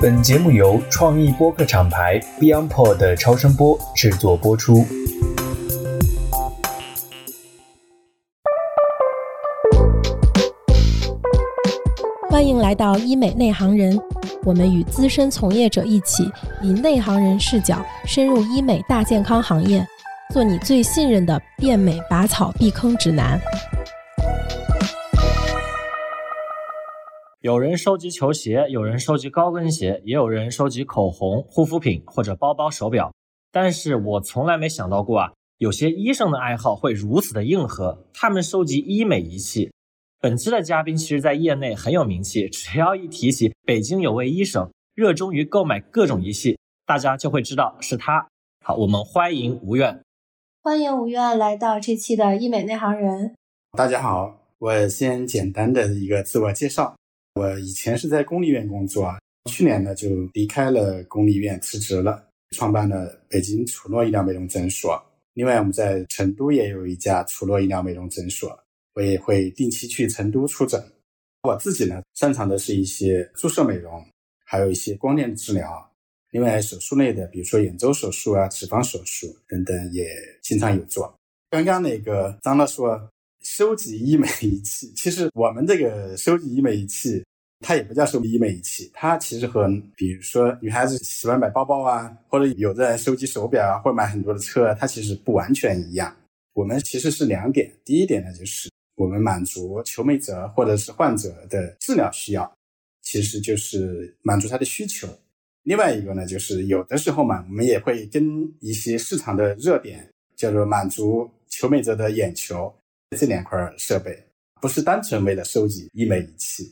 本节目由创意播客厂牌 BeyondPod 超声波制作播出。欢迎来到医美内行人，我们与资深从业者一起，以内行人视角深入医美大健康行业，做你最信任的变美拔草避坑指南。有人收集球鞋，有人收集高跟鞋，也有人收集口红、护肤品或者包包、手表。但是我从来没想到过啊，有些医生的爱好会如此的硬核，他们收集医美仪器。本期的嘉宾其实在业内很有名气，只要一提起北京有位医生热衷于购买各种仪器，大家就会知道是他。好，我们欢迎吴院。欢迎吴院来到这期的医美内行人。大家好，我先简单的一个自我介绍。我以前是在公立医院工作，去年呢就离开了公立医院辞职了，创办了北京楚诺医疗美容诊所。另外，我们在成都也有一家楚诺医疗美容诊所，我也会定期去成都出诊。我自己呢擅长的是一些注射美容，还有一些光电治疗。另外，手术类的，比如说眼周手术啊、脂肪手术等等，也经常有做。刚刚那个张乐说。收集医美仪器，其实我们这个收集医美仪器，它也不叫收集医美仪器，它其实和比如说女孩子喜欢买包包啊，或者有的人收集手表啊，或者买很多的车，它其实不完全一样。我们其实是两点，第一点呢，就是我们满足求美者或者是患者的治疗需要，其实就是满足他的需求。另外一个呢，就是有的时候嘛，我们也会跟一些市场的热点，叫做满足求美者的眼球。这两块设备不是单纯为了收集医美仪器，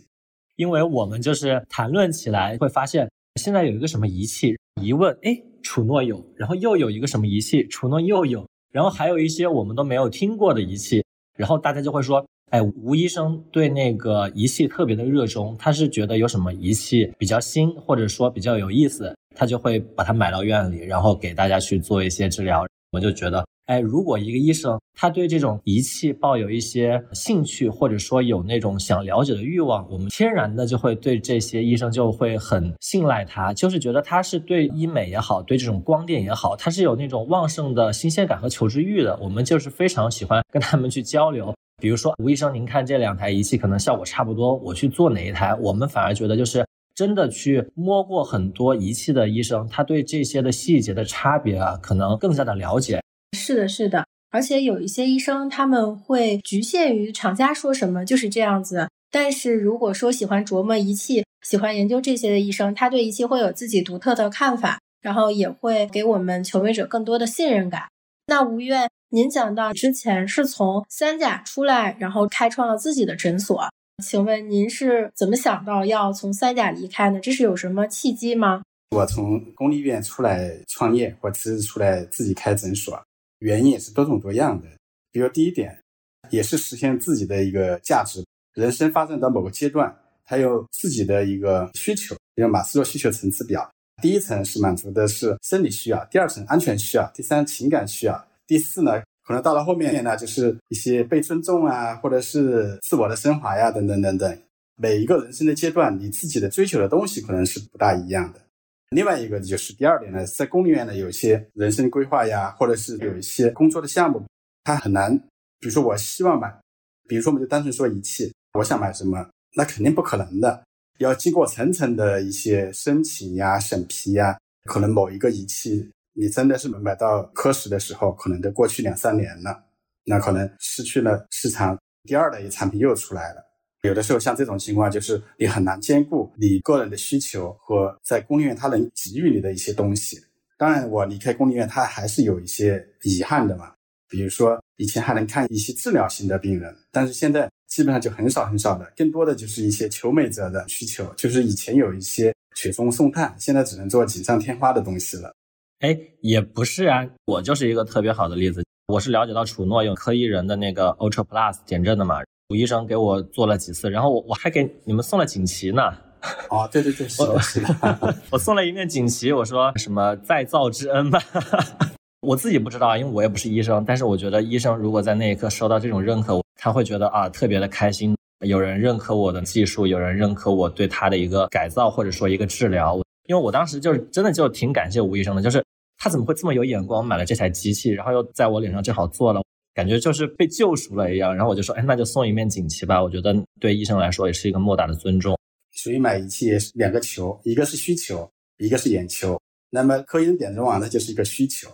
因为我们就是谈论起来会发现，现在有一个什么仪器，一问，哎，楚诺有，然后又有一个什么仪器，楚诺又有，然后还有一些我们都没有听过的仪器，然后大家就会说，哎，吴医生对那个仪器特别的热衷，他是觉得有什么仪器比较新，或者说比较有意思，他就会把它买到院里，然后给大家去做一些治疗。我就觉得。哎，如果一个医生他对这种仪器抱有一些兴趣，或者说有那种想了解的欲望，我们天然的就会对这些医生就会很信赖他，就是觉得他是对医美也好，对这种光电也好，他是有那种旺盛的新鲜感和求知欲的。我们就是非常喜欢跟他们去交流。比如说吴医生，您看这两台仪器可能效果差不多，我去做哪一台？我们反而觉得就是真的去摸过很多仪器的医生，他对这些的细节的差别啊，可能更加的了解。是的，是的，而且有一些医生他们会局限于厂家说什么就是这样子。但是如果说喜欢琢磨仪器、喜欢研究这些的医生，他对仪器会有自己独特的看法，然后也会给我们求美者更多的信任感。那吴院，您讲到之前是从三甲出来，然后开创了自己的诊所，请问您是怎么想到要从三甲离开呢？这是有什么契机吗？我从公立医院出来创业，或辞职出来自己开诊所。原因也是多种多样的，比如第一点，也是实现自己的一个价值。人生发展到某个阶段，他有自己的一个需求，比如马斯洛需求层次表，第一层是满足的是生理需要，第二层安全需要，第三情感需要，第四呢，可能到了后面呢，就是一些被尊重啊，或者是自我的升华呀，等等等等。每一个人生的阶段，你自己的追求的东西可能是不大一样的。另外一个就是第二点呢，在公立医院呢，有一些人生规划呀，或者是有一些工作的项目，它很难。比如说，我希望买，比如说我们就单纯说仪器，我想买什么，那肯定不可能的，要经过层层的一些申请呀、审批呀。可能某一个仪器，你真的是买到科室的时候，可能都过去两三年了，那可能失去了市场，第二类产品又出来了。有的时候像这种情况，就是你很难兼顾你个人的需求和在公立医院它能给予你的一些东西。当然，我离开公立医院，它还是有一些遗憾的嘛。比如说，以前还能看一些治疗型的病人，但是现在基本上就很少很少的，更多的就是一些求美者的需求。就是以前有一些雪中送炭，现在只能做锦上添花的东西了。哎，也不是啊，我就是一个特别好的例子。我是了解到楚诺用科医人的那个 Ultra Plus 减震的嘛。吴医生给我做了几次，然后我我还给你们送了锦旗呢。哦，对对对，是的，是的，我送了一面锦旗，我说什么再造之恩吧。我自己不知道，因为我也不是医生，但是我觉得医生如果在那一刻收到这种认可，他会觉得啊特别的开心。有人认可我的技术，有人认可我对他的一个改造或者说一个治疗，因为我当时就是真的就挺感谢吴医生的，就是他怎么会这么有眼光，买了这台机器，然后又在我脸上正好做了，感觉就是被救赎了一样。然后我就说，哎，那就送一面锦旗吧。我觉得对医生来说也是一个莫大的尊重。所以买仪器也是两个球，一个是需求，一个是眼球。那么科医点中网呢，就是一个需求。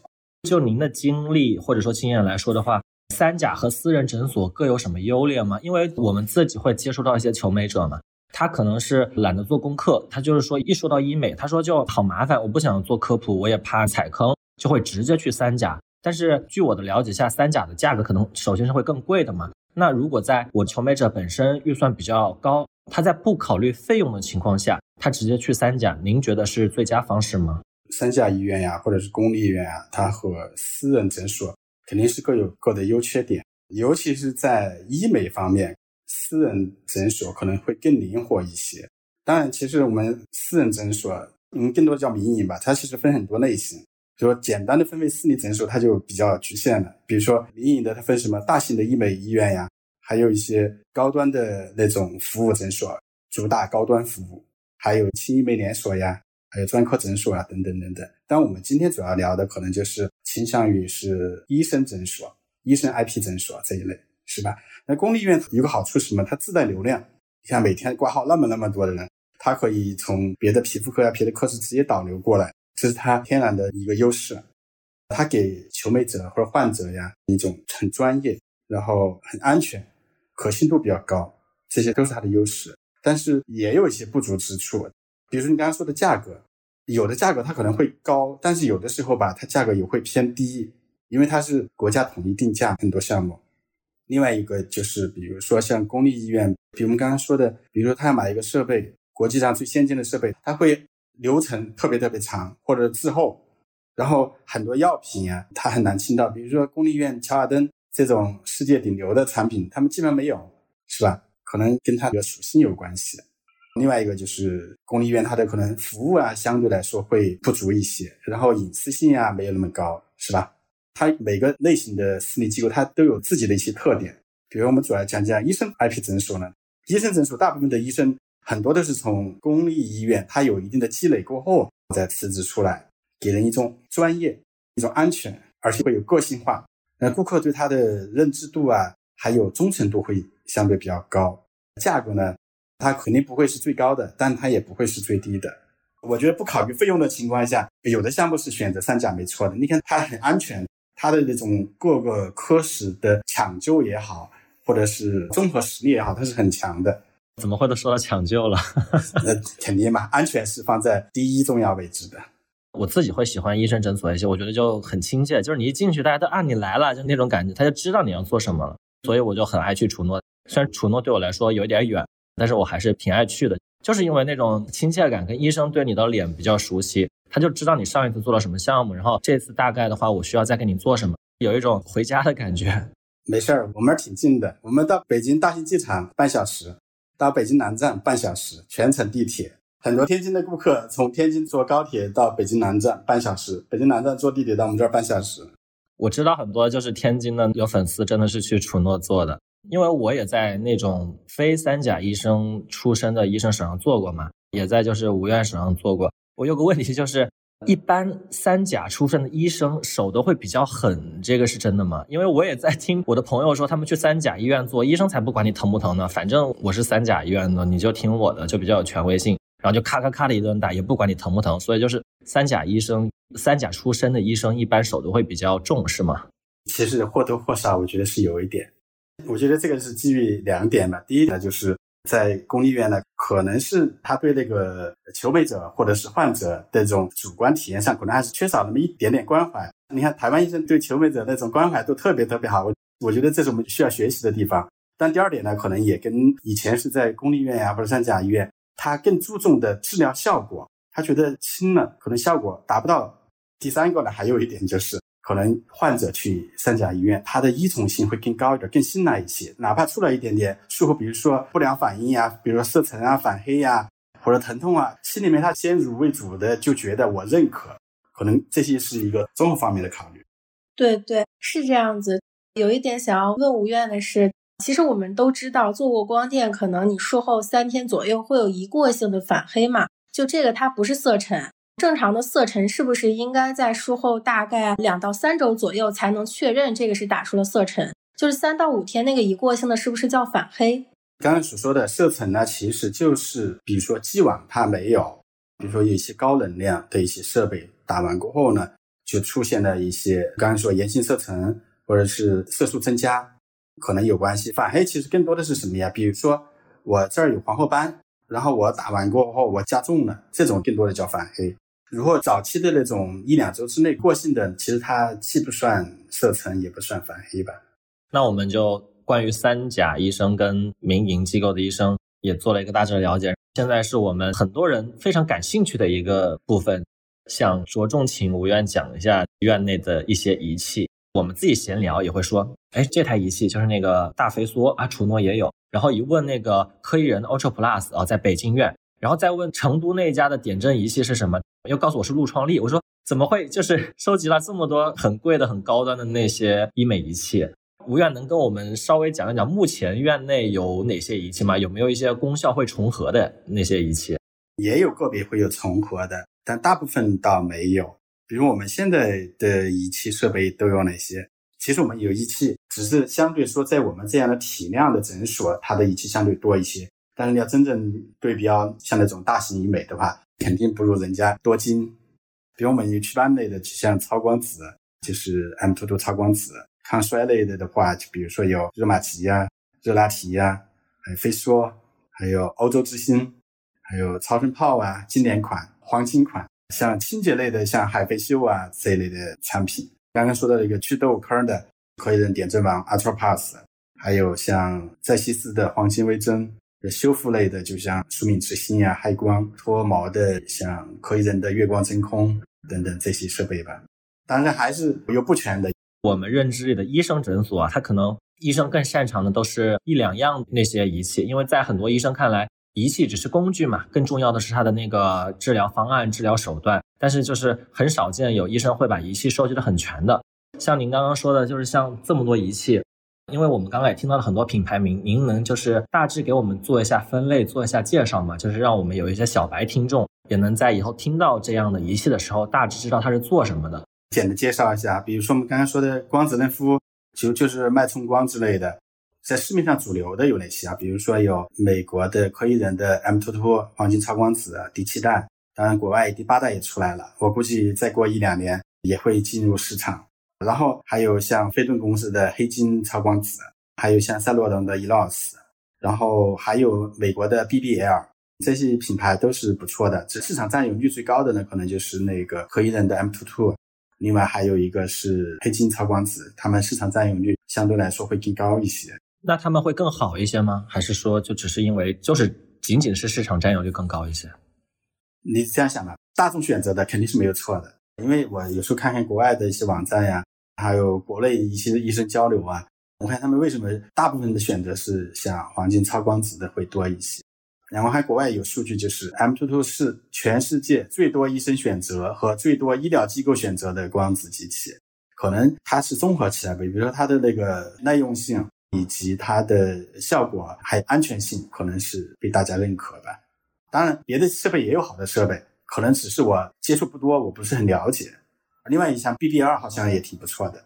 就您的经历或者说经验来说的话，三甲和私人诊所各有什么优劣吗？因为我们自己会接触到一些求美者嘛，他可能是懒得做功课，他就是说一说到医美，他说就好麻烦，我不想做科普，我也怕踩坑，就会直接去三甲。但是据我的了解下，三甲的价格可能首先是会更贵的嘛。那如果在我求美者本身预算比较高，他在不考虑费用的情况下，他直接去三甲，您觉得是最佳方式吗？三甲医院呀，或者是公立医院啊，它和私人诊所肯定是各有各的优缺点，尤其是在医美方面，私人诊所可能会更灵活一些。当然，其实我们私人诊所，嗯，更多叫民营吧，它其实分很多类型。比如说简单的分为私立诊所，它就比较局限了。比如说民营的，它分什么大型的医美医院呀，还有一些高端的那种服务诊所，主打高端服务，还有轻医美连锁呀。还有专科诊所啊，等等等等。但我们今天主要聊的可能就是倾向于是医生诊所、医生 IP 诊所这一类，是吧？那公立医院有个好处是什么？它自带流量。你看每天挂号那么那么多的人，它可以从别的皮肤科呀、别的科室直接导流过来，这是它天然的一个优势。它给求美者或者患者呀一种很专业，然后很安全、可信度比较高，这些都是它的优势。但是也有一些不足之处。比如说你刚刚说的价格，有的价格它可能会高，但是有的时候吧，它价格也会偏低，因为它是国家统一定价很多项目。另外一个就是，比如说像公立医院，比如我们刚刚说的，比如说他要买一个设备，国际上最先进的设备，它会流程特别特别长，或者滞后，然后很多药品啊，它很难清到。比如说公立医院乔尔登这种世界顶流的产品，他们基本上没有，是吧？可能跟它的属性有关系。另外一个就是公立医院，它的可能服务啊，相对来说会不足一些，然后隐私性啊没有那么高，是吧？它每个类型的私立机构，它都有自己的一些特点。比如我们主要讲讲医生 IP 诊所呢，医生诊所大部分的医生很多都是从公立医院，它有一定的积累过后再辞职出来，给人一种专业、一种安全，而且会有个性化。那顾客对他的认知度啊，还有忠诚度会相对比较高。价格呢？它肯定不会是最高的，但它也不会是最低的。我觉得不考虑费用的情况下，有的项目是选择三甲没错的。你看它很安全，它的那种各个科室的抢救也好，或者是综合实力也好，它是很强的。怎么会都说到抢救了？那肯定嘛，安全是放在第一重要位置的。我自己会喜欢医生诊所一些，我觉得就很亲切，就是你一进去，大家都啊你来了，就那种感觉，他就知道你要做什么了。所以我就很爱去楚诺，虽然楚诺对我来说有点远。但是我还是挺爱去的，就是因为那种亲切感，跟医生对你的脸比较熟悉，他就知道你上一次做了什么项目，然后这次大概的话，我需要再给你做什么，有一种回家的感觉。没事儿，我们挺近的，我们到北京大兴机场半小时，到北京南站半小时，全程地铁。很多天津的顾客从天津坐高铁到北京南站半小时，北京南站坐地铁到我们这儿半小时。我知道很多就是天津的有粉丝真的是去楚诺做的。因为我也在那种非三甲医生出身的医生手上做过嘛，也在就是五院手上做过。我有个问题就是，一般三甲出身的医生手都会比较狠，这个是真的吗？因为我也在听我的朋友说，他们去三甲医院做医生才不管你疼不疼呢，反正我是三甲医院的，你就听我的，就比较有权威性，然后就咔咔咔的一顿打，也不管你疼不疼。所以就是三甲医生、三甲出身的医生一般手都会比较重，是吗？其实或多或少，我觉得是有一点。我觉得这个是基于两点吧。第一点就是在公立医院呢，可能是他对那个求美者或者是患者的这种主观体验上，可能还是缺少那么一点点关怀。你看台湾医生对求美者那种关怀都特别特别好，我我觉得这是我们需要学习的地方。但第二点呢，可能也跟以前是在公立医院呀或者三甲医院，他更注重的治疗效果，他觉得轻了可能效果达不到。第三个呢，还有一点就是。可能患者去三甲医院，他的依从性会更高一点，更信赖一些。哪怕出了一点点术后，比如说不良反应呀，比如说色沉啊、反黑呀，或者疼痛啊，心里面他先入为主的就觉得我认可。可能这些是一个综合方面的考虑。对对，是这样子。有一点想要问吴院的是，其实我们都知道，做过光电，可能你术后三天左右会有一过性的反黑嘛。就这个它不是色沉。正常的色沉是不是应该在术后大概两到三周左右才能确认这个是打出了色沉？就是三到五天那个一过性的，是不是叫反黑？刚刚所说的色沉呢，其实就是比如说既往它没有，比如说有一些高能量的一些设备打完过后呢，就出现了一些刚刚说炎性色沉或者是色素增加，可能有关系。反黑其实更多的是什么呀？比如说我这儿有黄褐斑，然后我打完过后我加重了，这种更多的叫反黑。如果早期的那种一两周之内过性的，其实它既不算色沉，也不算反黑吧。那我们就关于三甲医生跟民营机构的医生也做了一个大致的了解。现在是我们很多人非常感兴趣的一个部分，想着重请吴院讲一下院内的一些仪器。我们自己闲聊也会说，哎，这台仪器就是那个大肥缩啊，楚诺也有。然后一问那个科医人 Ultra Plus 啊，在北京院。然后再问成都那家的点阵仪器是什么，又告诉我是陆创立。我说怎么会？就是 收集了这么多很贵的、很高端的那些医美仪器。吴院能跟我们稍微讲一讲，目前院内有哪些仪器吗？有没有一些功效会重合的那些仪器？也有个别会有重合的，但大部分倒没有。比如我们现在的仪器设备都有哪些？其实我们有仪器，只是相对说在我们这样的体量的诊所，它的仪器相对多一些。但是你要真正对标像那种大型医美的话，肯定不如人家多金。比如我们有祛斑类的，就像超光子，就是 M22 超光子；抗衰类的的话，就比如说有热玛吉呀、热拉提呀，还有飞梭，还有欧洲之星，还有超声炮啊，经典款、黄金款。像清洁类的，像海飞秀啊这一类的产品。刚刚说到一个祛痘坑的，可以人点阵王 Ultra Pass，还有像在西斯的黄金微针。修复类的，就像舒敏之星呀、嗨光脱毛的，像可以人的月光真空等等这些设备吧。当然还是有不全的。我们认知里的医生诊所啊，他可能医生更擅长的都是一两样那些仪器，因为在很多医生看来，仪器只是工具嘛，更重要的是他的那个治疗方案、治疗手段。但是就是很少见有医生会把仪器收集的很全的。像您刚刚说的，就是像这么多仪器。因为我们刚刚也听到了很多品牌名，您能就是大致给我们做一下分类，做一下介绍吗？就是让我们有一些小白听众也能在以后听到这样的仪器的时候，大致知道它是做什么的。简单介绍一下，比如说我们刚刚说的光子嫩肤，就就是脉冲光之类的，在市面上主流的有哪些啊？比如说有美国的科医人的 M22 黄金超光子第七代，当然国外第八代也出来了，我估计再过一两年也会进入市场。然后还有像飞顿公司的黑金超光子，还有像赛洛龙的 ELOS，然后还有美国的 BBL，这些品牌都是不错的。这市场占有率最高的呢，可能就是那个科医人的 M22，另外还有一个是黑金超光子，他们市场占有率相对来说会更高一些。那他们会更好一些吗？还是说就只是因为就是仅仅是市场占有率更高一些？你这样想吧，大众选择的肯定是没有错的，因为我有时候看看国外的一些网站呀。还有国内一些医生交流啊，我看他们为什么大部分的选择是像黄金超光子的会多一些。然后还国外有数据，就是 M22 是全世界最多医生选择和最多医疗机构选择的光子机器。可能它是综合起来的，比如说它的那个耐用性以及它的效果还有安全性，可能是被大家认可的。当然，别的设备也有好的设备，可能只是我接触不多，我不是很了解。另外一项 BBL 好像也挺不错的，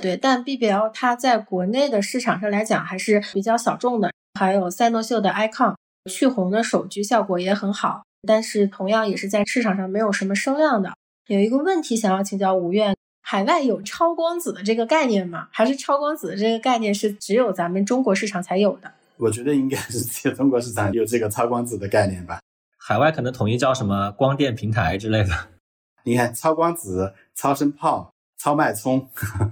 对，但 BBL 它在国内的市场上来讲还是比较小众的。还有赛诺秀的 Icon 去红的手机效果也很好，但是同样也是在市场上没有什么声量的。有一个问题想要请教吴院，海外有超光子的这个概念吗？还是超光子的这个概念是只有咱们中国市场才有的？我觉得应该是只有中国市场有这个超光子的概念吧。海外可能统一叫什么光电平台之类的。你看超光子。超声炮、超脉冲，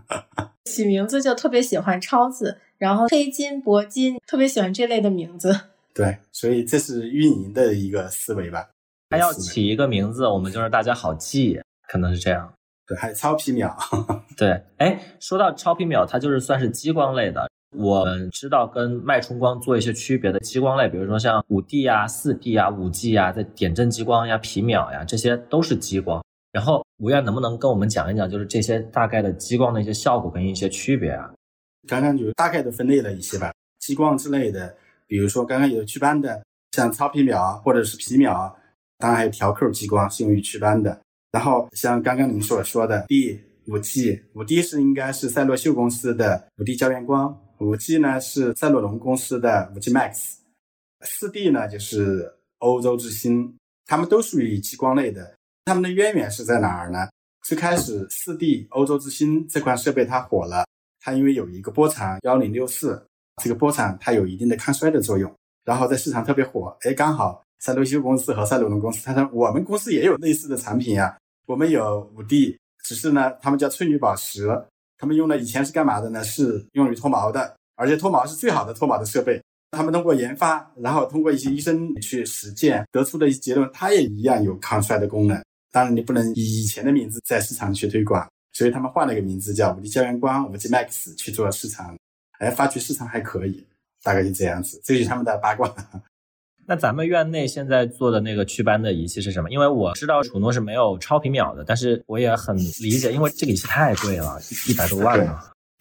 起名字就特别喜欢“超”字，然后黑金、铂金，特别喜欢这类的名字。对，所以这是运营的一个思维吧。他要起一个名字，我们就是大家好记，可能是这样。对，还有超皮秒。对，哎，说到超皮秒，它就是算是激光类的。我们知道跟脉冲光做一些区别的激光类，比如说像五 D 啊、四 D 啊、五 G 啊，在点阵激光呀、皮秒呀，这些都是激光。然后吴院能不能跟我们讲一讲，就是这些大概的激光的一些效果跟一些区别啊？刚刚就大概的分类了一些吧，激光之类的，比如说刚刚有祛斑的，像超皮秒或者是皮秒，当然还有调扣激光是用于祛斑的。然后像刚刚您所说的 D 五 G，五 D 是应该是赛洛秀公司的五 D 胶原光，五 G 呢是赛洛龙公司的五 G Max，四 D 呢就是欧洲之星，它们都属于激光类的。他们的渊源是在哪儿呢？最开始四 D 欧洲之星这款设备它火了，它因为有一个波长幺零六四，这个波长它有一定的抗衰的作用，然后在市场特别火。哎，刚好赛洛修公司和赛洛龙公司，他说我们公司也有类似的产品呀，我们有五 D。只是呢，他们叫翠绿宝石，他们用的以前是干嘛的呢？是用于脱毛的，而且脱毛是最好的脱毛的设备。他们通过研发，然后通过一些医生去实践，得出的结论，它也一样有抗衰的功能。当然，你不能以以前的名字在市场去推广，所以他们换了一个名字叫五 D 胶原光五 G Max 去做市场，哎，发觉市场还可以，大概就这样子。这就是他们的八卦。那咱们院内现在做的那个祛斑的仪器是什么？因为我知道楚诺是没有超皮秒的，但是我也很理解，因为这个仪器太贵了，一百多万呢。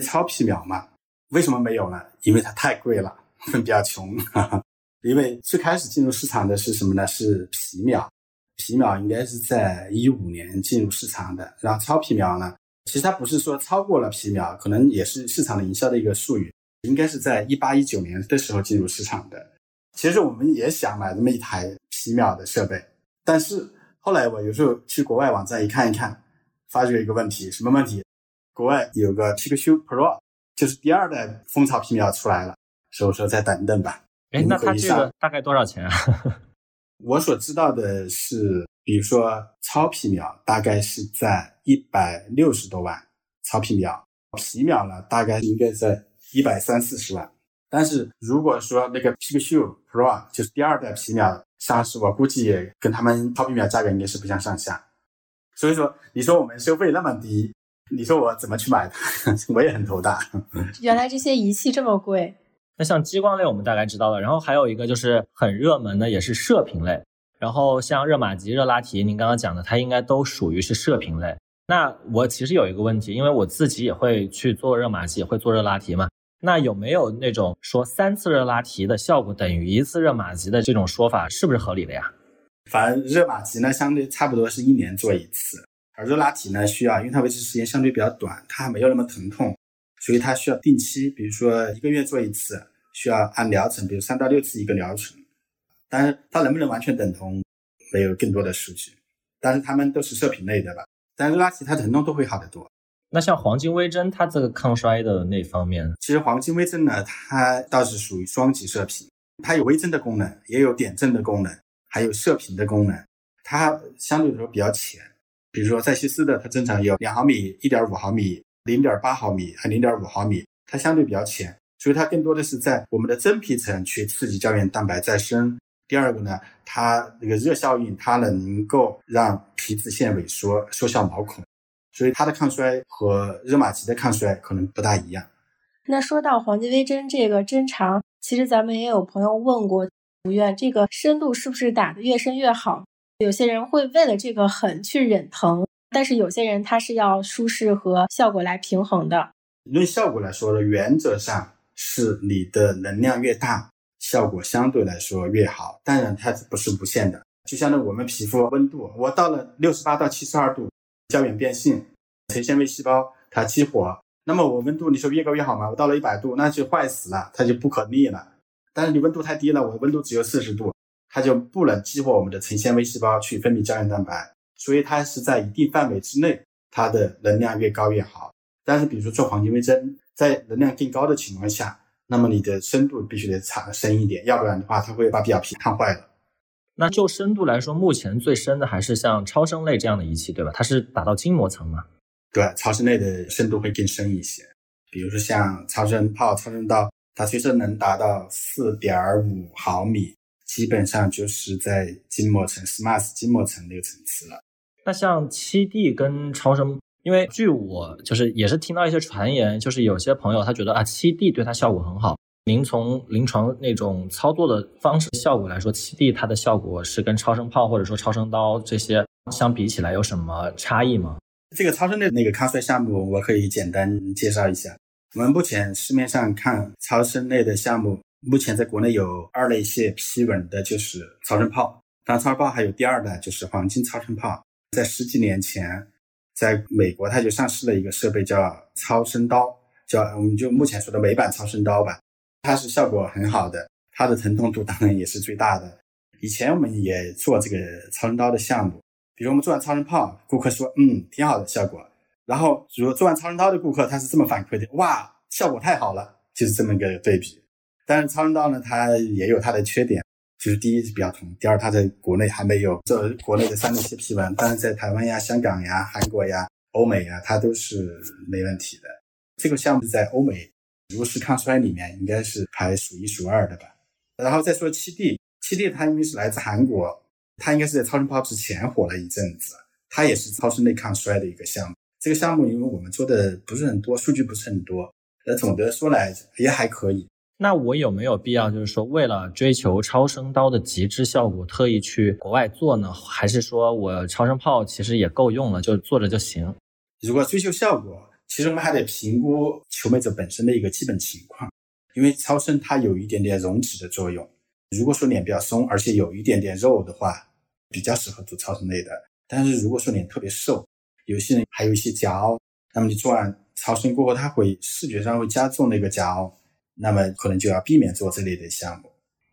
超皮秒嘛，为什么没有呢？因为它太贵了，比较穷。因为最开始进入市场的是什么呢？是皮秒，皮秒应该是在一五年进入市场的。然后超皮秒呢，其实它不是说超过了皮秒，可能也是市场的营销的一个术语，应该是在一八一九年的时候进入市场的。其实我们也想买这么一台皮秒的设备，但是后来我有时候去国外网站一看一看，发觉一个问题，什么问题？国外有个 Pixu Pro，就是第二代蜂巢皮秒出来了，所以我说再等等吧。哎，那它这个大概多少钱啊？我所知道的是，比如说超皮秒大概是在一百六十多万，超皮秒皮秒呢大概应该在一百三四十万。但是如果说那个 Pixu Pro 就是第二代皮秒上市，我估计也跟他们超皮秒价格应该是不相上下。所以说，你说我们收费那么低，你说我怎么去买它？我也很头大。原来这些仪器这么贵。那像激光类我们大概知道了，然后还有一个就是很热门的，也是射频类。然后像热玛吉、热拉提，您刚刚讲的，它应该都属于是射频类。那我其实有一个问题，因为我自己也会去做热玛吉，也会做热拉提嘛。那有没有那种说三次热拉提的效果等于一次热玛吉的这种说法，是不是合理的呀？反正热玛吉呢，相对差不多是一年做一次，而热拉提呢，需要因为它维持时间相对比较短，它还没有那么疼痛，所以它需要定期，比如说一个月做一次，需要按疗程，比如三到六次一个疗程。但是它能不能完全等同，没有更多的数据。但是它们都是射频类的吧？但热拉提它疼痛都会好得多。那像黄金微针，它这个抗衰的那方面，其实黄金微针呢，它倒是属于双极射频，它有微针的功能，也有点阵的功能，还有射频的功能。它相对来说比较浅，比如说赛西斯的，它正常有两毫米、一点五毫米、零点八毫米和零点五毫米，它相对比较浅，所以它更多的是在我们的真皮层去刺激胶原蛋白再生。第二个呢，它那个热效应，它能够让皮脂腺萎缩，缩小毛孔。所以它的抗衰和热玛吉的抗衰可能不大一样。那说到黄金微针这个针长，其实咱们也有朋友问过吴院，这个深度是不是打的越深越好？有些人会为了这个狠去忍疼，但是有些人他是要舒适和效果来平衡的。论效果来说呢，原则上是你的能量越大，效果相对来说越好。当然它不是无限的，就像那我们皮肤温度，我到了六十八到七十二度。胶原变性，成纤维细胞它激活，那么我温度你说越高越好吗？我到了一百度，那就坏死了，它就不可逆了。但是你温度太低了，我温度只有四十度，它就不能激活我们的成纤维细胞去分泌胶原蛋白，所以它是在一定范围之内，它的能量越高越好。但是比如说做黄金微针，在能量更高的情况下，那么你的深度必须得长深一点，要不然的话，它会把表皮烫坏了。那就深度来说，目前最深的还是像超声类这样的仪器，对吧？它是打到筋膜层吗？对，超声类的深度会更深一些。比如说像超声炮、超声刀，它其实能达到四点五毫米，基本上就是在筋膜层 （SMAS 筋膜层）那个层次了。那像七 D 跟超声，因为据我就是也是听到一些传言，就是有些朋友他觉得啊，七 D 对他效果很好。您从临床那种操作的方式效果来说，七 D 它的效果是跟超声炮或者说超声刀这些相比起来有什么差异吗？这个超声类那个抗衰项目，我可以简单介绍一下。我们目前市面上看超声类的项目，目前在国内有二类械批文的，就是超声炮，当然，超声炮还有第二代，就是黄金超声炮。在十几年前，在美国它就上市了一个设备叫超声刀，叫我们就目前说的美版超声刀吧。它是效果很好的，它的疼痛度当然也是最大的。以前我们也做这个超声刀的项目，比如我们做完超声炮，顾客说嗯挺好的效果。然后如果做完超声刀的顾客他是这么反馈的，哇效果太好了，就是这么一个对比。但是超声刀呢，它也有它的缺点，就是第一是比较疼，第二它在国内还没有做国内的三六七批文，但是在台湾呀、香港呀、韩国呀、欧美呀，它都是没问题的。这个项目在欧美如是抗衰里面应该是排数一数二的吧。然后再说七 D。七 D 它因为是来自韩国，它应该是在超声炮之前火了一阵子，它也是超声内抗衰的一个项目。这个项目因为我们做的不是很多，数据不是很多，呃，总的说来也还可以。那我有没有必要就是说为了追求超声刀的极致效果，特意去国外做呢？还是说我超声炮其实也够用了，就做着就行？如果追求效果，其实我们还得评估求美者本身的一个基本情况，因为超声它有一点点溶脂的作用。如果说脸比较松，而且有一点点肉的话，比较适合做超声类的。但是如果说脸特别瘦，有些人还有一些夹凹，那么你做完超声过后，它会视觉上会加重那个夹凹，那么可能就要避免做这类的项目。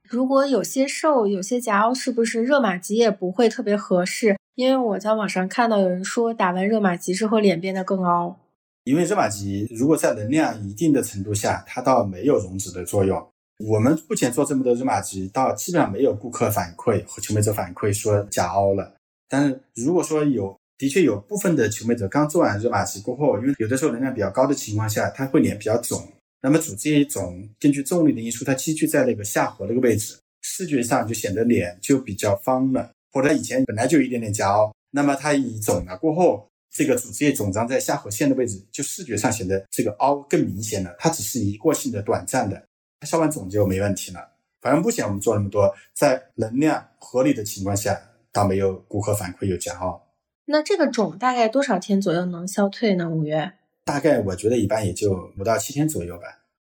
如果有些瘦，有些夹凹，是不是热玛吉也不会特别合适？因为我在网上看到有人说打完热玛吉之后脸变得更凹。因为热玛吉如果在能量一定的程度下，它倒没有溶脂的作用。我们目前做这么多热玛吉，到基本上没有顾客反馈和求美者反馈说夹凹了。但是如果说有，的确有部分的求美者刚做完热玛吉过后，因为有的时候能量比较高的情况下，他会脸比较肿。那么组织一肿，根据重力的因素，它积聚在那个下颌那个位置，视觉上就显得脸就比较方了。或者以前本来就有一点点假凹，那么它一肿了过后，这个组织液肿胀在下颌线的位置，就视觉上显得这个凹更明显了。它只是一过性的、短暂的。消完肿就没问题了。反正目前我们做那么多，在能量合理的情况下，倒没有顾客反馈有假凹。那这个肿大概多少天左右能消退呢？五月？大概我觉得一般也就五到七天左右吧。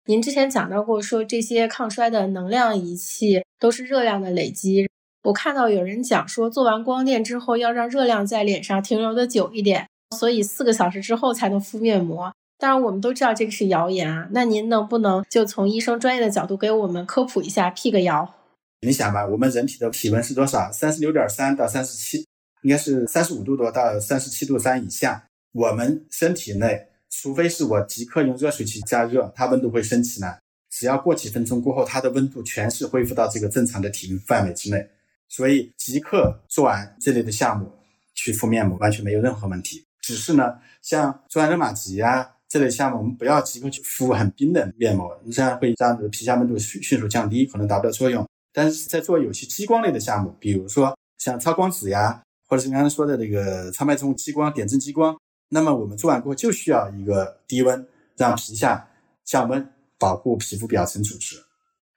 您之前讲到过，说这些抗衰的能量仪器都是热量的累积。我看到有人讲说，做完光电之后要让热量在脸上停留的久一点，所以四个小时之后才能敷面膜。当然，我们都知道这个是谣言啊。那您能不能就从医生专业的角度给我们科普一下，辟个谣？你想吧，我们人体的体温是多少？三十六点三到三十七，应该是三十五度多到三十七度三以下。我们身体内，除非是我即刻用热水器加热，它温度会升起来。只要过几分钟过后，它的温度全是恢复到这个正常的体温范围之内。所以即刻做完这类的项目去敷面膜，完全没有任何问题。只是呢，像做完热玛吉呀。这类项目我们不要即刻去敷很冰冷面膜，你这样会让你的皮下温度迅迅速降低，可能达不到作用。但是在做有些激光类的项目，比如说像超光子呀，或者是刚才说的那个超脉冲激光、点阵激光，那么我们做完过后就需要一个低温，让皮下降温，保护皮肤表层组织。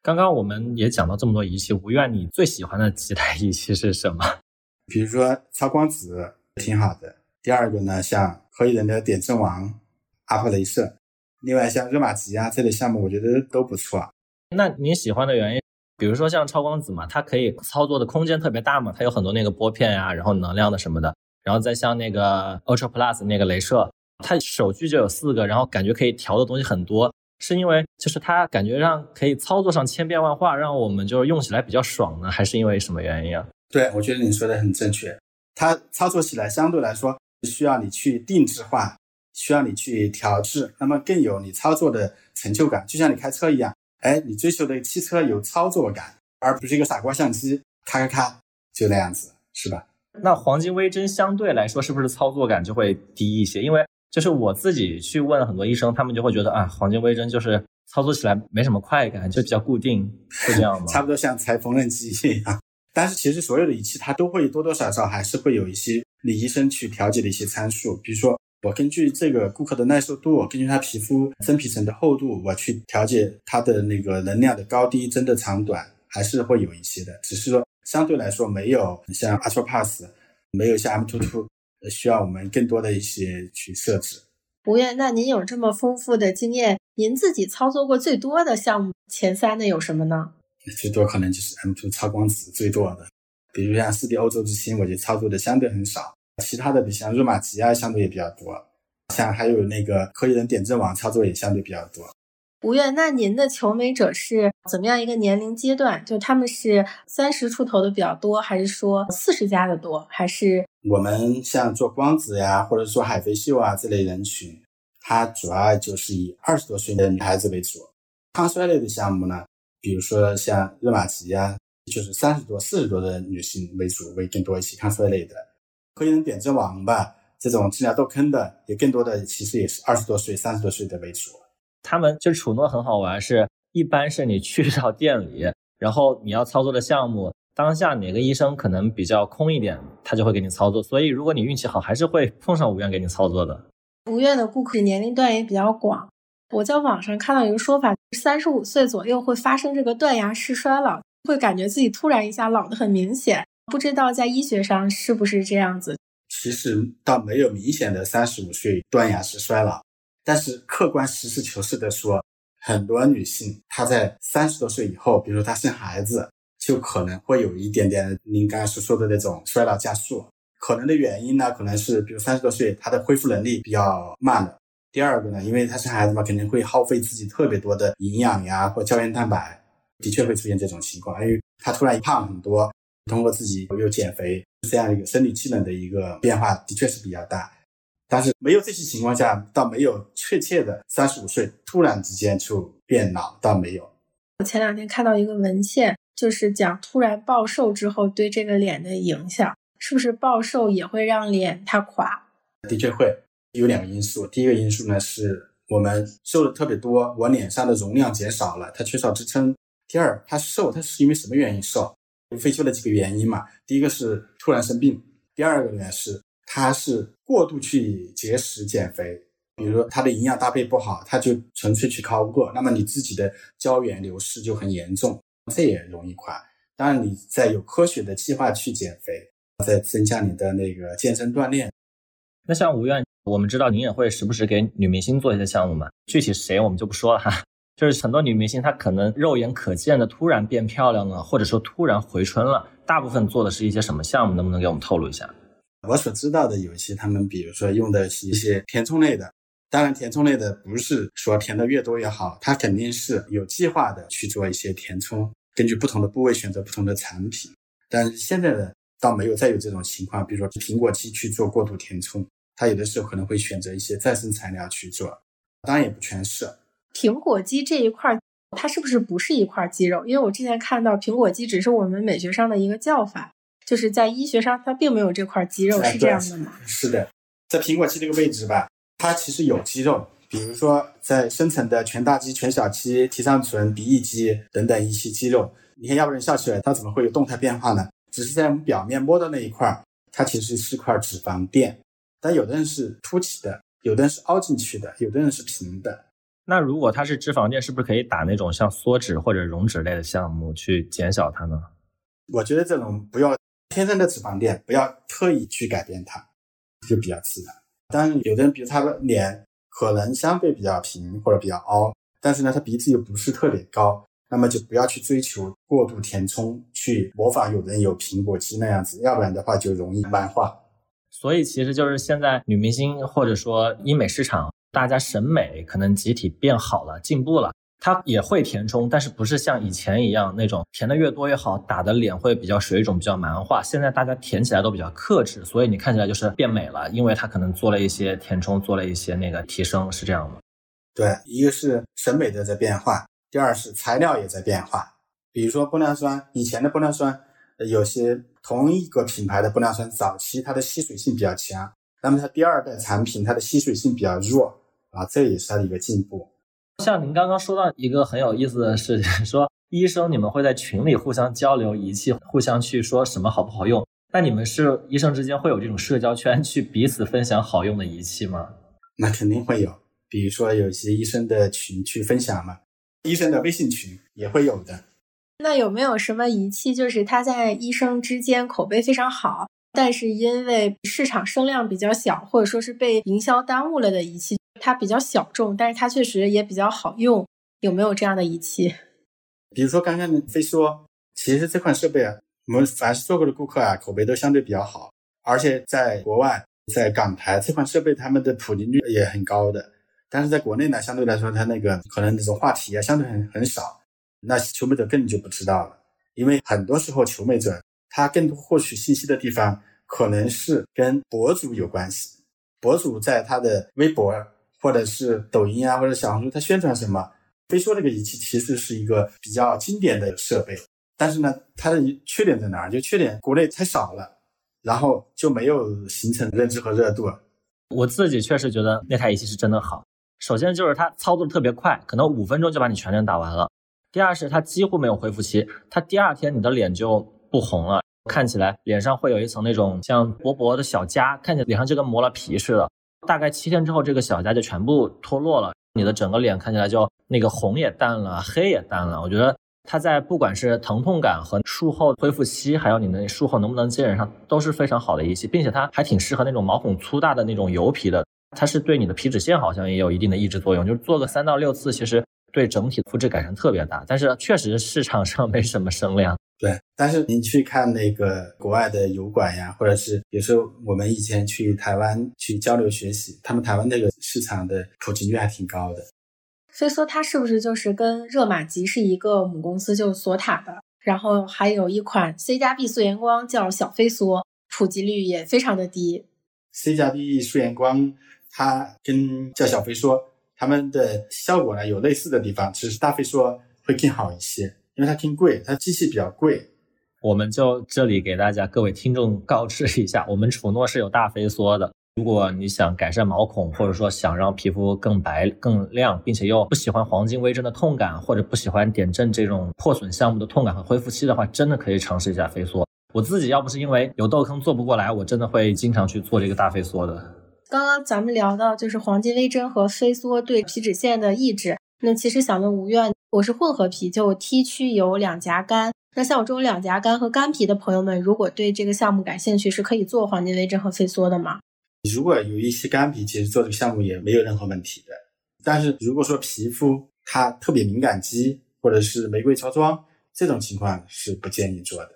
刚刚我们也讲到这么多仪器，吴院你最喜欢的几台仪器是什么？比如说超光子挺好的，第二个呢，像可以人的点阵王。阿波雷射，另外像热玛吉啊这类项目，我觉得都不错。那您喜欢的原因，比如说像超光子嘛，它可以操作的空间特别大嘛，它有很多那个拨片呀，然后能量的什么的。然后再像那个 Ultra Plus 那个镭射，它手距就有四个，然后感觉可以调的东西很多，是因为就是它感觉上可以操作上千变万化，让我们就是用起来比较爽呢，还是因为什么原因啊？对，我觉得你说的很正确，它操作起来相对来说需要你去定制化。需要你去调制，那么更有你操作的成就感，就像你开车一样，哎，你追求的汽车有操作感，而不是一个傻瓜相机，咔咔咔就那样子，是吧？那黄金微针相对来说是不是操作感就会低一些？因为就是我自己去问很多医生，他们就会觉得啊，黄金微针就是操作起来没什么快感，就比较固定，是这样吗？差不多像裁缝纫机一样。但是其实所有的仪器它都会多多少少还是会有一些你医生去调节的一些参数，比如说。我根据这个顾客的耐受度，根据他皮肤真皮层的厚度，我去调节他的那个能量的高低、针的长短，还是会有一些的。只是说相对来说，没有像 Ultra Pass，没有像 M Two Two，需要我们更多的一些去设置。吴院，那您有这么丰富的经验，您自己操作过最多的项目前三的有什么呢？最多可能就是 M Two 超光子最多的。比如像四 D 欧洲之星，我就操作的相对很少。其他的，比像热玛吉啊，相对也比较多。像还有那个科技人点阵网，操作也相对比较多。吴越，那您的求美者是怎么样一个年龄阶段？就他们是三十出头的比较多，还是说四十加的多？还是我们像做光子呀，或者说海飞秀啊这类人群，它主要就是以二十多岁的女孩子为主。抗衰类的项目呢，比如说像热玛吉呀。就是三十多、四十多的女性为主，为更多一些抗衰类的。科研点阵网吧，这种治疗痘坑的，也更多的其实也是二十多岁、三十多岁的为主。他们就楚诺很好玩，是一般是你去到店里，然后你要操作的项目，当下哪个医生可能比较空一点，他就会给你操作。所以如果你运气好，还是会碰上无院给你操作的。无院的顾客年龄段也比较广。我在网上看到一个说法，三十五岁左右会发生这个断崖式衰老。会感觉自己突然一下老得很明显，不知道在医学上是不是这样子？其实倒没有明显的三十五岁断崖式衰老，但是客观实事求是的说，很多女性她在三十多岁以后，比如说她生孩子，就可能会有一点点您刚才所说的那种衰老加速。可能的原因呢，可能是比如三十多岁她的恢复能力比较慢了。第二个呢，因为她生孩子嘛，肯定会耗费自己特别多的营养呀或胶原蛋白。的确会出现这种情况，因为她突然胖很多，通过自己又减肥，这样一个生理机能的一个变化的确是比较大。但是没有这些情况下，倒没有确切的三十五岁突然之间就变老，倒没有。我前两天看到一个文献，就是讲突然暴瘦之后对这个脸的影响，是不是暴瘦也会让脸它垮？的确会有两个因素，第一个因素呢是我们瘦的特别多，我脸上的容量减少了，它缺少支撑。第二，它瘦，它是因为什么原因瘦？无非就那几个原因嘛。第一个是突然生病，第二个呢是他是过度去节食减肥，比如说他的营养搭配不好，他就纯粹去靠饿，那么你自己的胶原流失就很严重，这也容易垮。当然，你在有科学的计划去减肥，再增加你的那个健身锻炼。那像吴院，我们知道您也会时不时给女明星做一些项目嘛？具体谁我们就不说了哈。就是很多女明星，她可能肉眼可见的突然变漂亮了，或者说突然回春了。大部分做的是一些什么项目？能不能给我们透露一下？我所知道的有一些，他们比如说用的是一些填充类的。当然，填充类的不是说填的越多越好，它肯定是有计划的去做一些填充，根据不同的部位选择不同的产品。但是现在的倒没有再有这种情况，比如说苹果肌去做过度填充，它有的时候可能会选择一些再生材料去做，当然也不全是。苹果肌这一块，它是不是不是一块肌肉？因为我之前看到苹果肌只是我们美学上的一个叫法，就是在医学上它并没有这块肌肉，是这样的吗？是的，在苹果肌这个位置吧，它其实有肌肉，比如说在深层的全大肌、全小肌、提上唇、鼻翼肌等等一些肌肉。你看，要不然笑起来，它怎么会有动态变化呢？只是在我们表面摸到那一块，它其实是块脂肪垫。但有的人是凸起的，有的人是凹进去的，有的人是平的。那如果它是脂肪垫，是不是可以打那种像缩脂或者溶脂类的项目去减小它呢？我觉得这种不要天生的脂肪垫，不要特意去改变它，就比较自然。当然，有的人比如他的脸可能相对比较平或者比较凹，但是呢，他鼻子又不是特别高，那么就不要去追求过度填充，去模仿有人有苹果肌那样子，要不然的话就容易慢化。所以其实就是现在女明星或者说医美市场。大家审美可能集体变好了，进步了，它也会填充，但是不是像以前一样那种填的越多越好，打的脸会比较水肿、比较蛮化。现在大家填起来都比较克制，所以你看起来就是变美了，因为它可能做了一些填充，做了一些那个提升，是这样吗？对，一个是审美的在变化，第二是材料也在变化。比如说玻尿酸，以前的玻尿酸，有些同一个品牌的玻尿酸，早期它的吸水性比较强，那么它第二代产品它的吸水性比较弱。啊，这也是它的一个进步。像您刚刚说到一个很有意思的事情，说医生你们会在群里互相交流仪器，互相去说什么好不好用。那你们是医生之间会有这种社交圈，去彼此分享好用的仪器吗？那肯定会有，比如说有些医生的群去分享嘛，医生的微信群也会有的。那有没有什么仪器，就是它在医生之间口碑非常好，但是因为市场声量比较小，或者说是被营销耽误了的仪器？它比较小众，但是它确实也比较好用。有没有这样的仪器？比如说刚刚飞说，其实这款设备啊我们凡是做过的顾客啊，口碑都相对比较好，而且在国外，在港台这款设备他们的普及率也很高的。但是在国内呢，相对来说，它那个可能那种话题啊，相对很很少，那求美者更就不知道了，因为很多时候求美者他更多获取信息的地方，可能是跟博主有关系，博主在他的微博或者是抖音啊或者小红书，他宣传什么，飞说这个仪器其实是一个比较经典的设备，但是呢，它的缺点在哪儿？就缺点国内太少了，然后就没有形成认知和热度。我自己确实觉得那台仪器是真的好。首先就是它操作特别快，可能五分钟就把你全脸打完了。第二是它几乎没有恢复期，它第二天你的脸就不红了，看起来脸上会有一层那种像薄薄的小痂，看起来脸上就跟磨了皮似的。大概七天之后，这个小痂就全部脱落了，你的整个脸看起来就那个红也淡了，黑也淡了。我觉得它在不管是疼痛感和术后恢复期，还有你的术后能不能接人上都是非常好的仪器，并且它还挺适合那种毛孔粗大的那种油皮的。它是对你的皮脂腺好像也有一定的抑制作用，就是做个三到六次，其实对整体肤质改善特别大。但是确实市场上没什么声量。对，但是您去看那个国外的油管呀，或者是比如说我们以前去台湾去交流学习，他们台湾那个市场的普及率还挺高的。飞梭它是不是就是跟热玛吉是一个母公司，就是索塔的？然后还有一款 C 加 B 素颜光叫小飞梭，普及率也非常的低。C 加 B 素颜光。它跟叫小飞梭它们的效果呢有类似的地方，只是大飞梭会更好一些，因为它挺贵，它机器比较贵。我们就这里给大家各位听众告知一下，我们楚诺是有大飞梭的。如果你想改善毛孔，或者说想让皮肤更白更亮，并且又不喜欢黄金微针的痛感，或者不喜欢点阵这种破损项目的痛感和恢复期的话，真的可以尝试一下飞梭。我自己要不是因为有痘坑做不过来，我真的会经常去做这个大飞梭的。刚刚咱们聊到就是黄金微针和飞梭对皮脂腺的抑制。那其实想问吴院，我是混合皮，就 T 区有两颊干。那像我这种两颊干和干皮的朋友们，如果对这个项目感兴趣，是可以做黄金微针和飞梭的吗？如果有一些干皮，其实做这个项目也没有任何问题的。但是如果说皮肤它特别敏感肌，或者是玫瑰超妆这种情况，是不建议做的。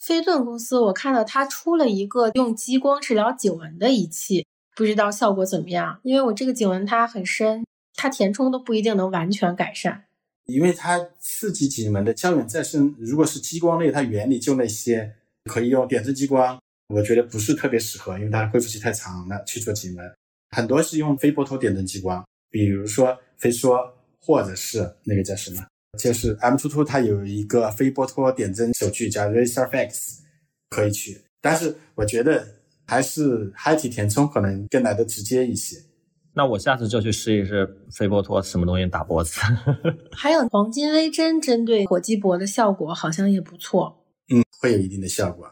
飞顿公司我看到它出了一个用激光治疗颈纹的仪器。不知道效果怎么样，因为我这个颈纹它很深，它填充都不一定能完全改善。因为它刺激颈纹的胶原再生，如果是激光类，它原理就那些，可以用点阵激光，我觉得不是特别适合，因为它恢复期太长了去做颈纹。很多是用非波托点阵激光，比如说飞梭，或者是那个叫什么，就是 M 突突，它有一个非波托点阵手具叫 RacerFX，可以去。但是我觉得。还是嗨体填充可能更来的直接一些。那我下次就去试一试飞波托什么东西打脖子。还有黄金微针针对火鸡脖的效果好像也不错。嗯，会有一定的效果。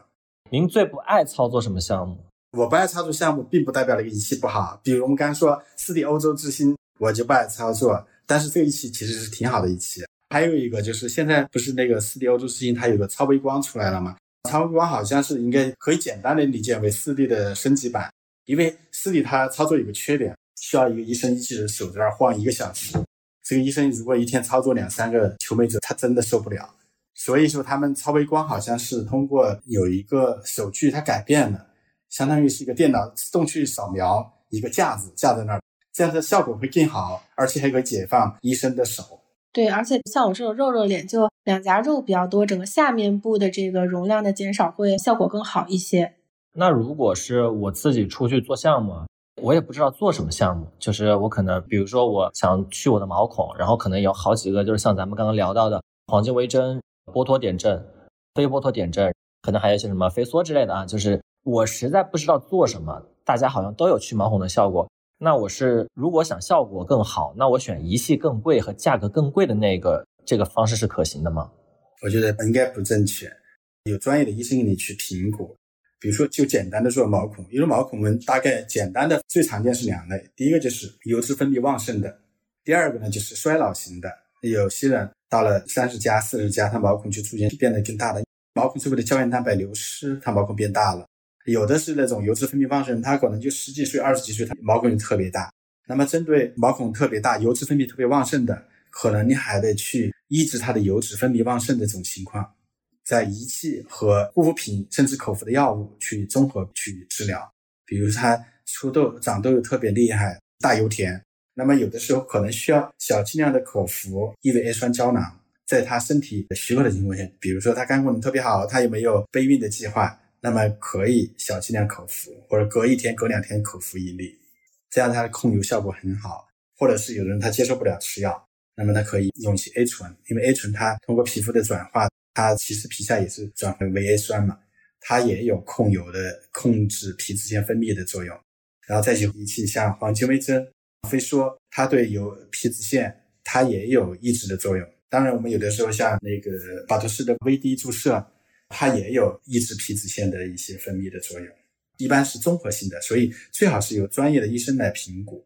您最不爱操作什么项目？我不爱操作项目，并不代表那个仪器不好。比如我们刚刚说四 D 欧洲之星，我就不爱操作。但是这个仪器其实是挺好的仪器。还有一个就是现在不是那个四 D 欧洲之星，它有个超微光出来了吗？超微光好像是应该可以简单的理解为四 D 的升级版，因为四 D 它操作有个缺点，需要一个医生一直守在那儿晃一个小时。这个医生如果一天操作两三个求美者，他真的受不了。所以说他们超微光好像是通过有一个手具它改变了，相当于是一个电脑自动去扫描一个架子架在那儿，这样的效果会更好，而且还可以解放医生的手。对，而且像我这种肉肉脸，就两颊肉比较多，整个下面部的这个容量的减少会效果更好一些。那如果是我自己出去做项目，我也不知道做什么项目，就是我可能，比如说我想去我的毛孔，然后可能有好几个，就是像咱们刚刚聊到的黄金微针、波托点阵、非波托点阵，可能还有一些什么飞梭之类的啊，就是我实在不知道做什么，大家好像都有去毛孔的效果。那我是如果想效果更好，那我选仪器更贵和价格更贵的那个，这个方式是可行的吗？我觉得应该不正确，有专业的医生给你去评估。比如说，就简单的说毛孔，因为毛孔我们大概简单的最常见是两类，第一个就是油脂分泌旺盛的，第二个呢就是衰老型的。有些人到了三十加、四十加，他毛孔就出现变得更大的，毛孔周围的胶原蛋白流失，他毛孔变大了。有的是那种油脂分泌旺盛，他可能就十几岁、二十几岁，他毛孔就特别大。那么针对毛孔特别大、油脂分泌特别旺盛的，可能你还得去抑制它的油脂分泌旺盛的这种情况。在仪器和护肤品甚至口服的药物去综合去治疗。比如他出痘、长痘又特别厉害，大油田，那么有的时候可能需要小剂量的口服 EVA 酸胶囊，在他身体许可的情况下，比如说他肝功能特别好，他也没有备孕的计划，那么可以小剂量口服，或者隔一天、隔两天口服一粒，这样它的控油效果很好。或者是有的人他接受不了吃药，那么他可以用些 A 醇，因为 A 醇它通过皮肤的转化，它其实皮下也是转为维 A 酸嘛。它也有控油的、控制皮脂腺分泌的作用，然后再去仪器像黄金微针，非说它对有皮脂腺它也有抑制的作用。当然，我们有的时候像那个巴托氏的 VD 注射，它也有抑制皮脂腺的一些分泌的作用。一般是综合性的，所以最好是由专业的医生来评估。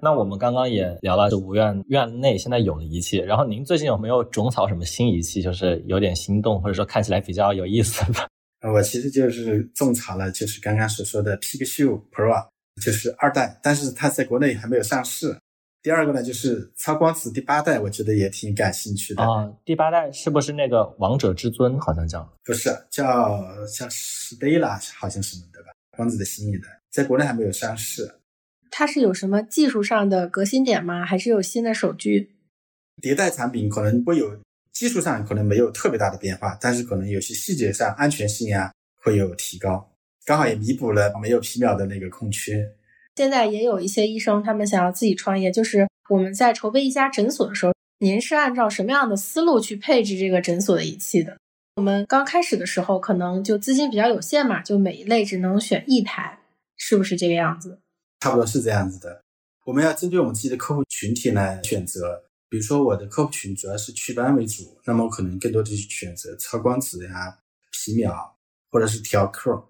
那我们刚刚也聊了，就五院院内现在有的仪器，然后您最近有没有种草什么新仪器，就是有点心动，或者说看起来比较有意思的？我其实就是种草了，就是刚刚所说的 Pixu Pro，就是二代，但是它在国内还没有上市。第二个呢，就是超光子第八代，我觉得也挺感兴趣的啊。第八代是不是那个王者至尊？好像叫不是，叫叫 Stella，好像是对吧？光子的新一代，在国内还没有上市。它是有什么技术上的革新点吗？还是有新的手具？迭代产品可能会有。技术上可能没有特别大的变化，但是可能有些细节上安全性啊会有提高，刚好也弥补了没有皮秒的那个空缺。现在也有一些医生，他们想要自己创业，就是我们在筹备一家诊所的时候，您是按照什么样的思路去配置这个诊所的仪器的？我们刚开始的时候可能就资金比较有限嘛，就每一类只能选一台，是不是这个样子？差不多是这样子的。我们要针对我们自己的客户群体来选择。比如说我的客户群主要是祛斑为主，那么我可能更多的去选择超光子呀、皮秒或者是调克。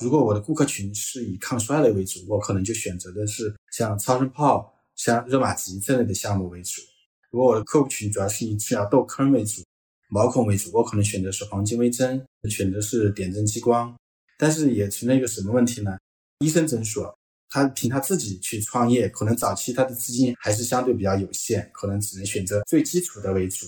如果我的顾客群是以抗衰类为主，我可能就选择的是像超声炮、像热玛吉这类的项目为主。如果我的客户群主要是以治疗痘坑为主、毛孔为主，我可能选择是黄金微针，选择是点阵激光。但是也存在一个什么问题呢？医生诊所。他凭他自己去创业，可能早期他的资金还是相对比较有限，可能只能选择最基础的为主。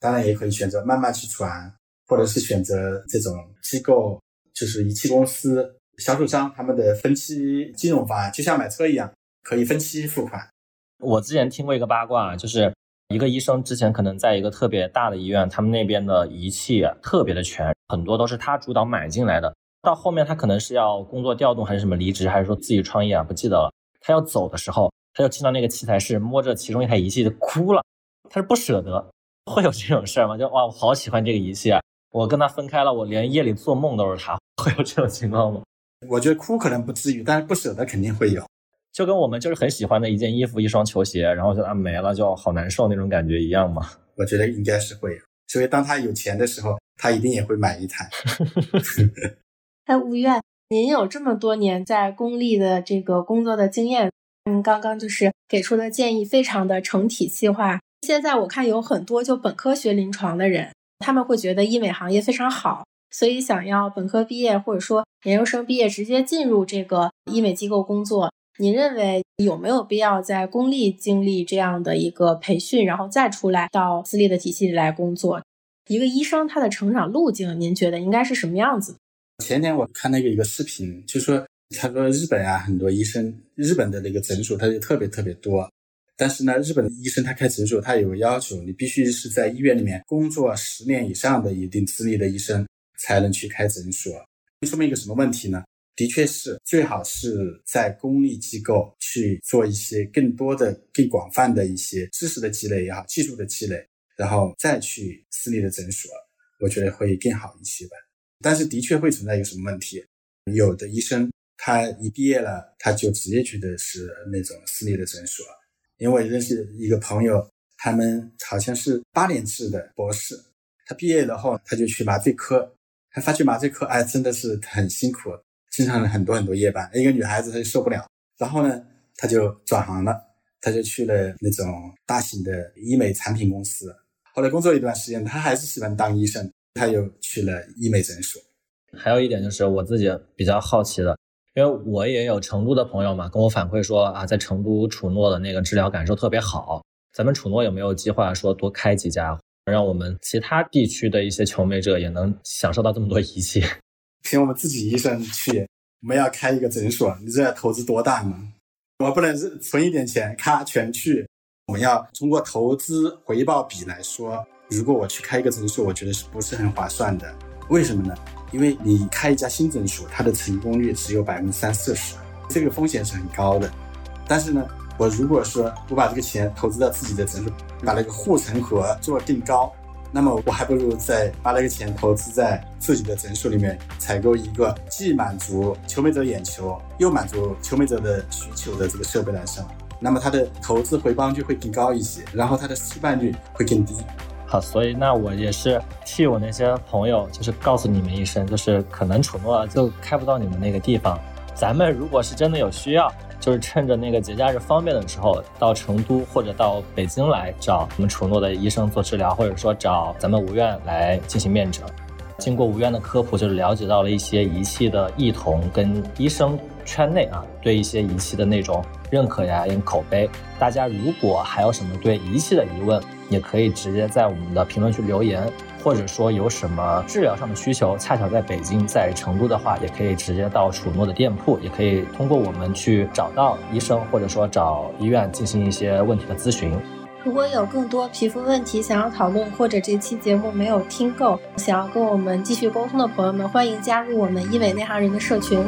当然，也可以选择慢慢去转，或者是选择这种机构，就是仪器公司、销售商他们的分期金融方案，就像买车一样，可以分期付款。我之前听过一个八卦，就是一个医生之前可能在一个特别大的医院，他们那边的仪器特别的全，很多都是他主导买进来的。到后面他可能是要工作调动还是什么离职，还是说自己创业啊？不记得了。他要走的时候，他就进到那个器材室，摸着其中一台仪器就哭了。他是不舍得，会有这种事儿吗？就哇，我好喜欢这个仪器啊！我跟他分开了，我连夜里做梦都是他，会有这种情况吗？我觉得哭可能不至于，但是不舍得肯定会有。就跟我们就是很喜欢的一件衣服、一双球鞋，然后就啊没了，就好难受那种感觉一样吗？我觉得应该是会有。所以当他有钱的时候，他一定也会买一台。哎，吴院，您有这么多年在公立的这个工作的经验，嗯，刚刚就是给出的建议非常的成体系化。现在我看有很多就本科学临床的人，他们会觉得医美行业非常好，所以想要本科毕业或者说研究生毕业直接进入这个医美机构工作。您认为有没有必要在公立经历这样的一个培训，然后再出来到私立的体系里来工作？一个医生他的成长路径，您觉得应该是什么样子？前年我看那个一个视频，就说他说日本啊，很多医生，日本的那个诊所他就特别特别多，但是呢，日本的医生他开诊所他有个要求，你必须是在医院里面工作十年以上的一定资历的医生才能去开诊所。说明一个什么问题呢？的确是最好是在公立机构去做一些更多的、更广泛的一些知识的积累也好，技术的积累，然后再去私立的诊所，我觉得会更好一些吧。但是的确会存在一个什么问题？有的医生他一毕业了，他就直接去的是那种私立的诊所。因为我认识一个朋友，他们好像是八年制的博士，他毕业了后他就去麻醉科，他发觉麻醉科哎真的是很辛苦，经常很多很多夜班，一个女孩子她就受不了。然后呢，他就转行了，他就去了那种大型的医美产品公司。后来工作一段时间，他还是喜欢当医生。他又去了医美诊所。还有一点就是我自己比较好奇的，因为我也有成都的朋友嘛，跟我反馈说啊，在成都楚诺的那个治疗感受特别好。咱们楚诺有没有计划说多开几家？让我们其他地区的一些求美者也能享受到这么多仪器。凭我们自己医生去，我们要开一个诊所，你知道投资多大吗？我不能是存一点钱，咔全去。我们要通过投资回报比来说，如果我去开一个诊所，我觉得是不是很划算的？为什么呢？因为你开一家新诊所，它的成功率只有百分之三四十，这个风险是很高的。但是呢，我如果说我把这个钱投资到自己的诊所，把那个护城河做定高，那么我还不如再把那个钱投资在自己的诊所里面，采购一个既满足求美者眼球，又满足求美者的需求的这个设备来上，那么它的投资回报率会更高一些，然后它的失败率会更低。好，所以那我也是替我那些朋友，就是告诉你们一声，就是可能楚诺就开不到你们那个地方。咱们如果是真的有需要，就是趁着那个节假日方便的时候，到成都或者到北京来找我们楚诺的医生做治疗，或者说找咱们无院来进行面诊。经过无院的科普，就是了解到了一些仪器的异同，跟医生圈内啊对一些仪器的那种认可呀，跟口碑。大家如果还有什么对仪器的疑问，也可以直接在我们的评论区留言，或者说有什么治疗上的需求，恰巧在北京、在成都的话，也可以直接到楚诺的店铺，也可以通过我们去找到医生，或者说找医院进行一些问题的咨询。如果有更多皮肤问题想要讨论，或者这期节目没有听够，想要跟我们继续沟通的朋友们，欢迎加入我们医美内行人的社群。